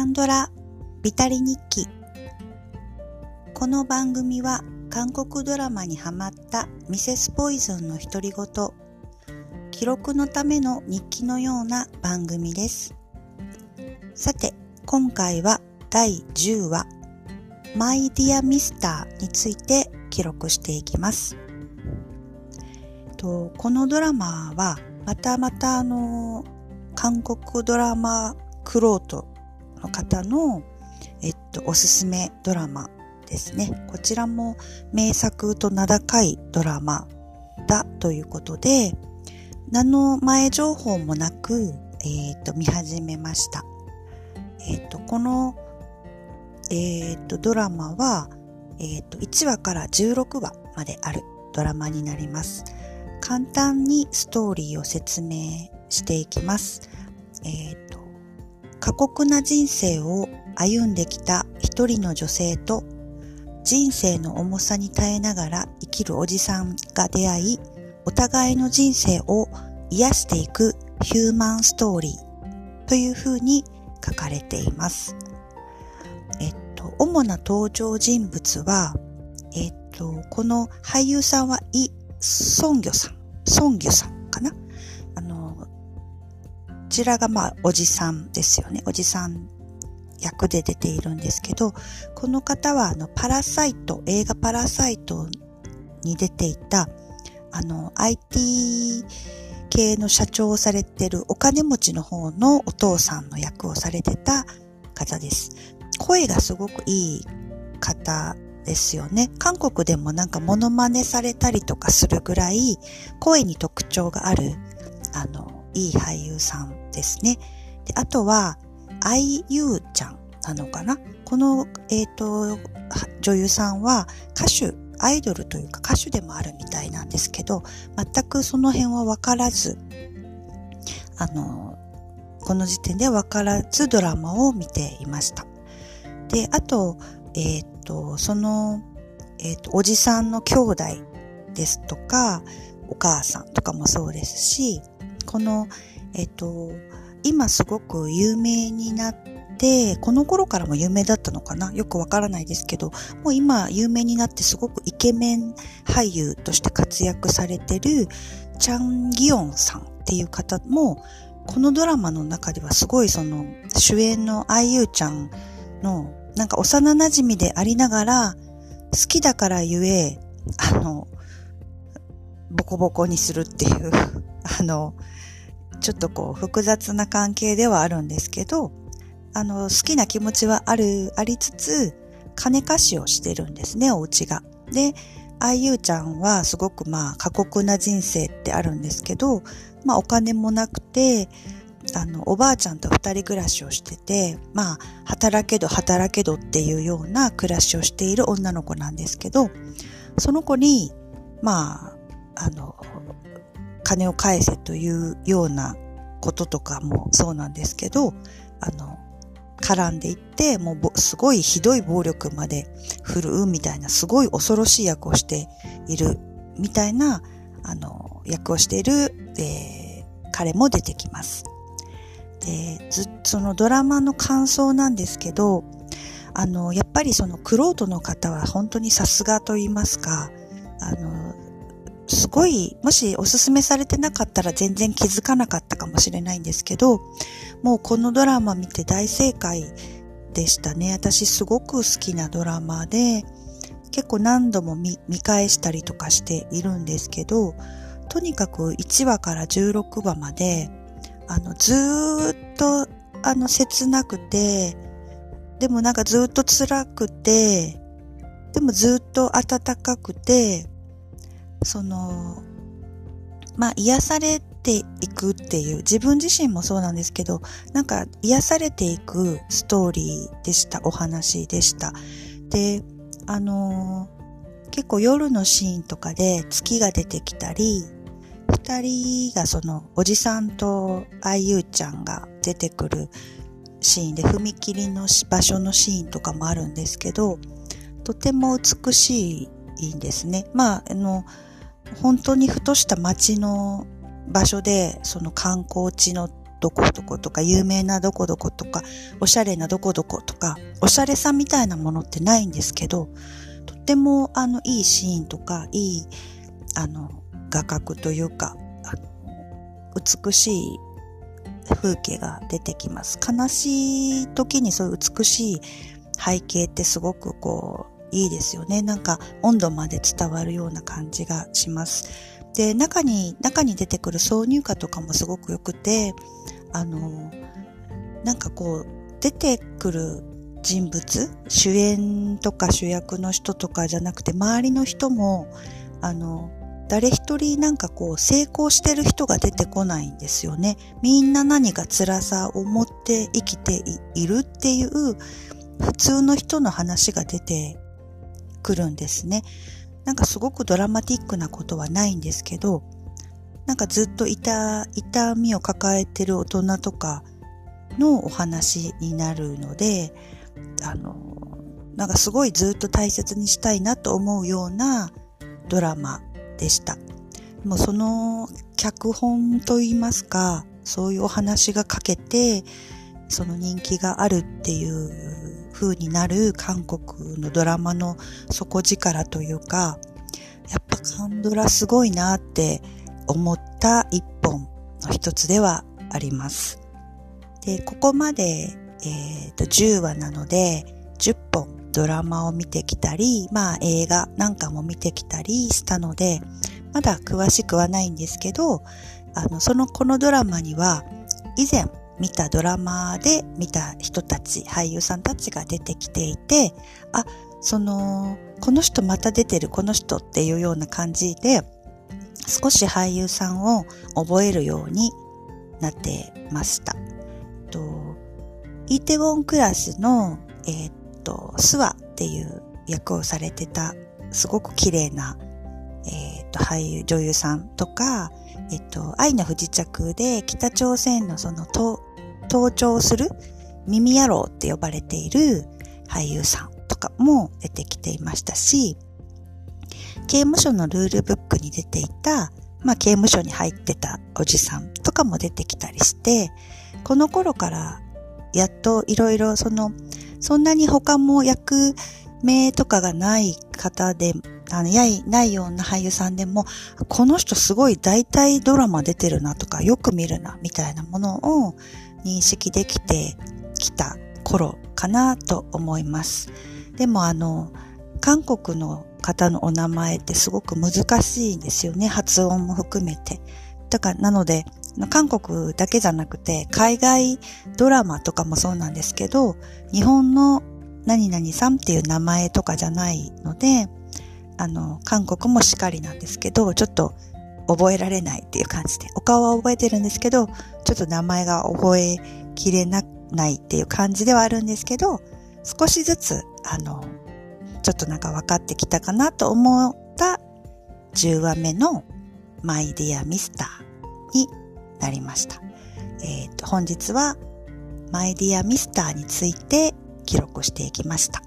カンドラビタリ日記。この番組は韓国ドラマにハマったミセスポイズンの独り言記録のための日記のような番組です。さて今回は第10話マイディアミスターについて記録していきます。とこのドラマはまたまたあの韓国ドラマクロートの方の、えっと、おすすめドラマですね。こちらも名作と名高いドラマだということで、何の前情報もなく、えっ、と、見始めました。えっ、と、この、えっ、と、ドラマは、えっ、と、1話から16話まであるドラマになります。簡単にストーリーを説明していきます。えっ、と、過酷な人生を歩んできた一人の女性と人生の重さに耐えながら生きるおじさんが出会い、お互いの人生を癒していくヒューマンストーリーというふうに書かれています。えっと、主な登場人物は、えっと、この俳優さんはイ・ソンギョさん、ソンギョさんかな、ちらがまあおじさんですよね。おじさん役で出ているんですけど、この方はあのパラサイト、映画パラサイトに出ていた、あの IT 系の社長をされてるお金持ちの方のお父さんの役をされてた方です。声がすごくいい方ですよね。韓国でもなんかモノマネされたりとかするぐらい声に特徴がある、あの、いい俳優さんですね。であとは、アユーちゃんなのかな？この、えっ、ー、と、女優さんは歌手、アイドルというか歌手でもあるみたいなんですけど、全くその辺はわからず、あの、この時点でわからずドラマを見ていました。で、あと、えっ、ー、と、その、えっ、ー、と、おじさんの兄弟ですとか、お母さんとかもそうですし、この、えっ、と、今すごく有名になって、この頃からも有名だったのかな？よくわからないですけど、もう今有名になってすごくイケメン俳優として活躍されてるチャン・ギヨンさんっていう方も、このドラマの中ではすごいその主演のアイユーちゃんのなんか幼馴染でありながら好きだからゆえ、あの、ボコボコにするっていうあの、ちょっとこう複雑な関係ではあるんですけど、あの、好きな気持ちはある、ありつつ、金貸しをしてるんですね、お家が。で、あゆうちゃんはすごくまあ過酷な人生ってあるんですけど、まあお金もなくて、あの、おばあちゃんと二人暮らしをしてて、まあ、働けど働けどっていうような暮らしをしている女の子なんですけど、その子に、まあ、あの、金を返せというようなこととかもそうなんですけど、あの、絡んでいって、もうすごいひどい暴力まで振るうみたいな、すごい恐ろしい役をしているみたいな、あの、役をしている、えー、彼も出てきます。で、ずそのドラマの感想なんですけど、あの、やっぱりそのクロートの方は本当にさすがと言いますか、あの、すごい、もしおすすめされてなかったら全然気づかなかったかもしれないんですけど、もうこのドラマ見て大正解でしたね。私すごく好きなドラマで、結構何度も見返したりとかしているんですけど、とにかく1話から16話まで、あの、ずーっと、あの、切なくて、でもなんかずっと辛くて、でもずっと暖かくて、その、まあ、癒されていくっていう、自分自身もそうなんですけど、なんか癒されていくストーリーでした、お話でした。で、あの、結構夜のシーンとかで月が出てきたり、二人がそのおじさんとあゆうちゃんが出てくるシーンで踏切の場所のシーンとかもあるんですけど、とても美しいんですね。まあ、あの、本当にふとした街の場所で、その観光地のどこどことか、有名などこどことか、おしゃれなどこどことか、おしゃれさみたいなものってないんですけど、とっても、あの、いいシーンとか、いい、あの、画角というか、美しい風景が出てきます。悲しい時にそういう美しい背景ってすごくこう、いいですよね。なんか温度まで伝わるような感じがします。で、中に、中に出てくる挿入歌とかもすごく良くて、あの、なんかこう、出てくる人物、主演とか主役の人とかじゃなくて、周りの人も、あの、誰一人なんかこう成功してる人が出てこないんですよね。みんな何か辛さを持って生きているっていう普通の人の話が出てくるんですね。なんかすごくドラマティックなことはないんですけど、なんかずっと痛、痛みを抱えてる大人とかのお話になるので、あの、なんかすごいずっと大切にしたいなと思うようなドラマでした。もうその脚本といいますか、そういうお話が書けて、その人気があるっていう風になる韓国のドラマの底力というか、やっぱカンドラすごいなって思った一本の一つではあります。で、ここまで、えっ、ー、と、10話なので、10本ドラマを見てきたり、まあ映画なんかも見てきたりしたので、まだ詳しくはないんですけど、あの、その、このドラマには、以前見たドラマで見た人たち、俳優さんたちが出てきていて、あ、その、この人また出てる、この人っていうような感じで、少し俳優さんを覚えるようになってました。とイーテウォンクラスの、えー、っと、スワっていう役をされてた、すごく綺麗な、えー、っと、俳優、女優さんとか、えっと、愛の不時着で北朝鮮のその登頂する耳野郎って呼ばれている俳優さんとかも出てきていましたし、刑務所のルールブックに出ていた、まあ刑務所に入ってたおじさんとかも出てきたりして、この頃からやっといろいろその、そんなに他も役名とかがない方で、あの、やい、ないような俳優さんでも、この人すごい大体ドラマ出てるなとか、よく見るな、みたいなものを認識できてきた頃かなと思います。でもあの、韓国の方のお名前ってすごく難しいんですよね。発音も含めて。だから、なので、韓国だけじゃなくて、海外ドラマとかもそうなんですけど、日本の何々さんっていう名前とかじゃないので、あの、韓国もしかりなんですけど、ちょっと覚えられないっていう感じで、お顔は覚えてるんですけど、ちょっと名前が覚えきれないっていう感じではあるんですけど、少しずつ、あの、ちょっとなんか分かってきたかなと思った10話目のマイディアミスターになりました。えっ、ー、と、本日はマイディアミスターについて記録していきました。